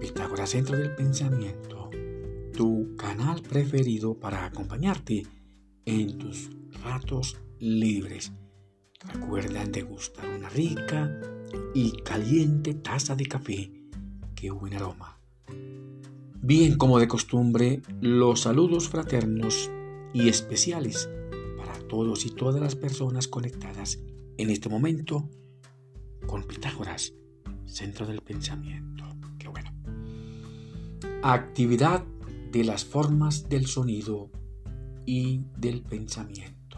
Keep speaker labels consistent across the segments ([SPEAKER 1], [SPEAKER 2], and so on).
[SPEAKER 1] Pitágoras Centro del Pensamiento, tu canal preferido para acompañarte en tus ratos libres. Recuerda degustar una rica y caliente taza de café. ¡Qué buen aroma! Bien, como de costumbre, los saludos fraternos y especiales para todos y todas las personas conectadas en este momento con Pitágoras, Centro del Pensamiento. Actividad de las formas del sonido y del pensamiento.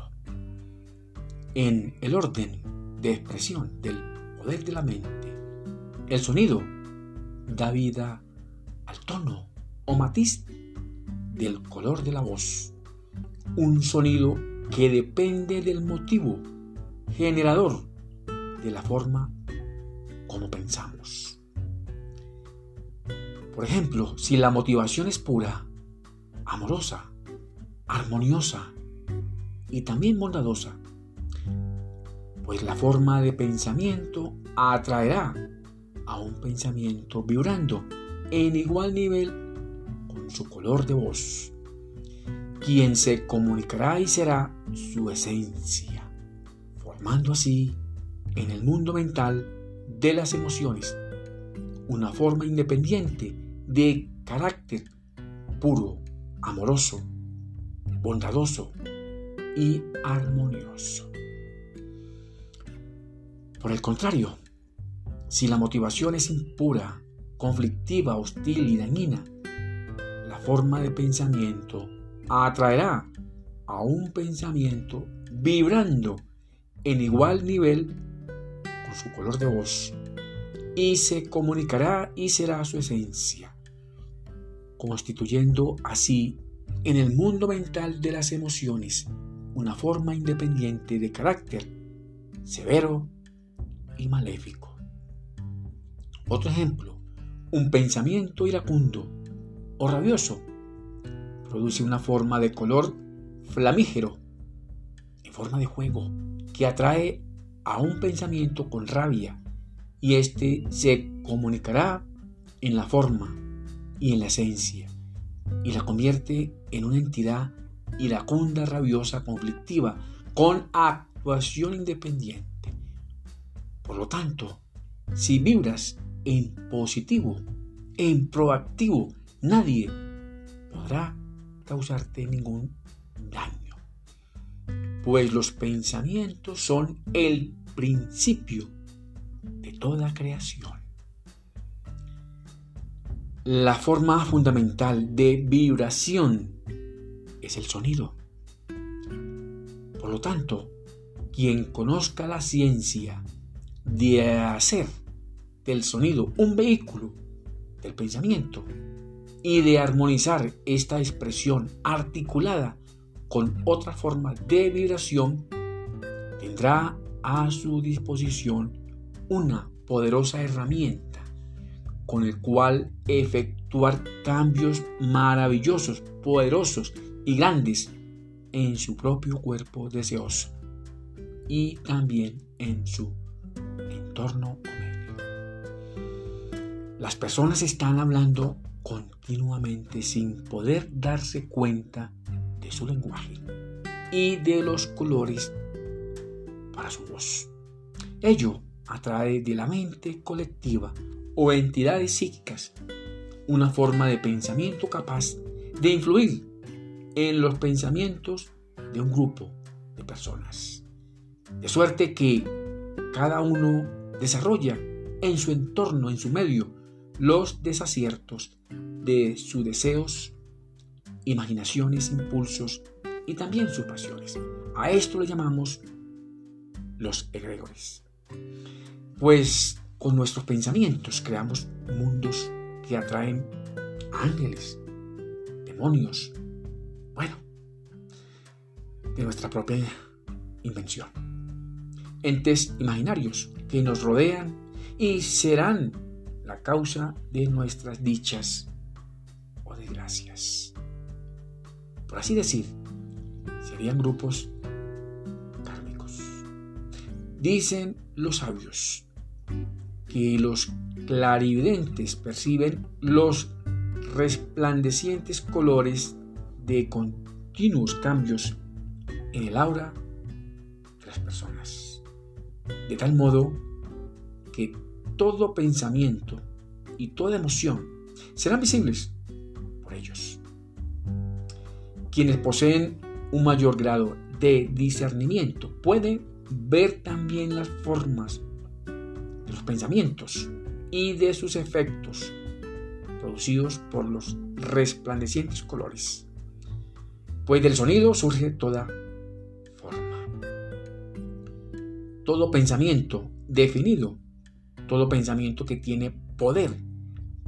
[SPEAKER 1] En el orden de expresión del poder de la mente, el sonido da vida al tono o matiz del color de la voz. Un sonido que depende del motivo generador de la forma como pensamos. Por ejemplo, si la motivación es pura, amorosa, armoniosa y también bondadosa, pues la forma de pensamiento atraerá a un pensamiento vibrando en igual nivel con su color de voz, quien se comunicará y será su esencia, formando así en el mundo mental de las emociones una forma independiente de carácter puro, amoroso, bondadoso y armonioso. Por el contrario, si la motivación es impura, conflictiva, hostil y dañina, la forma de pensamiento atraerá a un pensamiento vibrando en igual nivel con su color de voz y se comunicará y será su esencia, constituyendo así en el mundo mental de las emociones una forma independiente de carácter severo y maléfico. Otro ejemplo, un pensamiento iracundo o rabioso produce una forma de color flamígero en forma de juego que atrae a un pensamiento con rabia y éste se comunicará en la forma y en la esencia y la convierte en una entidad iracunda, rabiosa, conflictiva, con actuación independiente. Por lo tanto, si vibras en positivo, en proactivo, nadie podrá causarte ningún daño. Pues los pensamientos son el principio de toda creación. La forma fundamental de vibración es el sonido. Por lo tanto, quien conozca la ciencia de hacer del sonido un vehículo del pensamiento y de armonizar esta expresión articulada con otra forma de vibración, tendrá a su disposición una poderosa herramienta con el cual efectuar cambios maravillosos, poderosos y grandes en su propio cuerpo deseoso y también en su entorno medio. Las personas están hablando continuamente sin poder darse cuenta de su lenguaje y de los colores para su voz. Ello atrae de la mente colectiva o entidades psíquicas una forma de pensamiento capaz de influir en los pensamientos de un grupo de personas. De suerte que cada uno desarrolla en su entorno, en su medio, los desaciertos de sus deseos, imaginaciones, impulsos y también sus pasiones. A esto le llamamos los egregores. Pues con nuestros pensamientos creamos mundos que atraen ángeles, demonios, bueno, de nuestra propia invención. Entes imaginarios que nos rodean y serán la causa de nuestras dichas o desgracias. Por así decir, serían grupos kármicos. Dicen los sabios, que los clarividentes perciben los resplandecientes colores de continuos cambios en el aura de las personas. De tal modo que todo pensamiento y toda emoción serán visibles por ellos. Quienes poseen un mayor grado de discernimiento pueden ver también las formas de los pensamientos y de sus efectos producidos por los resplandecientes colores. Pues del sonido surge toda forma. Todo pensamiento definido, todo pensamiento que tiene poder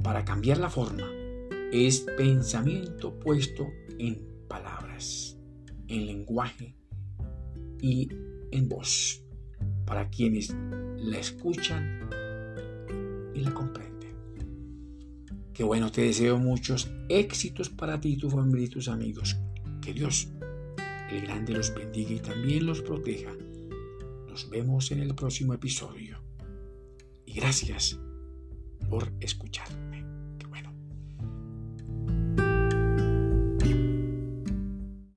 [SPEAKER 1] para cambiar la forma, es pensamiento puesto en palabras, en lenguaje y en voz, para quienes la escuchan y la comprenden. Que bueno, te deseo muchos éxitos para ti, tu familia y tus amigos. Que Dios, el grande, los bendiga y también los proteja. Nos vemos en el próximo episodio. Y gracias por escucharme.